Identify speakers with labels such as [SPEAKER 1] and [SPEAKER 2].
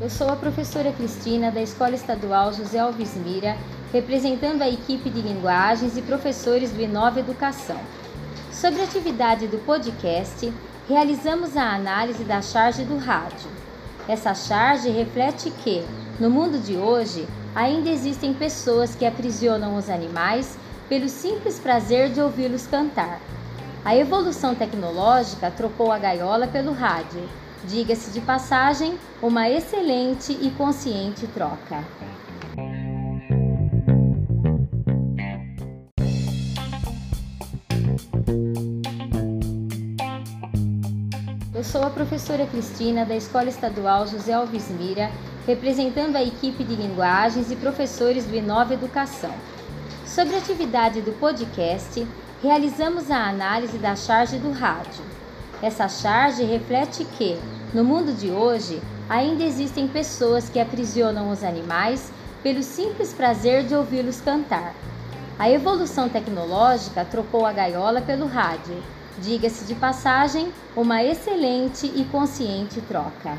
[SPEAKER 1] Eu sou a professora Cristina da Escola Estadual José Alves Mira, representando a equipe de linguagens e professores do Inova Educação. Sobre a atividade do podcast, realizamos a análise da charge do rádio. Essa charge reflete que, no mundo de hoje, ainda existem pessoas que aprisionam os animais pelo simples prazer de ouvi-los cantar. A evolução tecnológica trocou a gaiola pelo rádio Diga-se de passagem, uma excelente e consciente troca. Eu sou a professora Cristina da Escola Estadual José Alves Mira, representando a equipe de linguagens e professores do Inova Educação. Sobre a atividade do podcast, realizamos a análise da charge do rádio. Essa charge reflete que, no mundo de hoje, ainda existem pessoas que aprisionam os animais pelo simples prazer de ouvi-los cantar. A evolução tecnológica trocou a gaiola pelo rádio. Diga-se de passagem, uma excelente e consciente troca.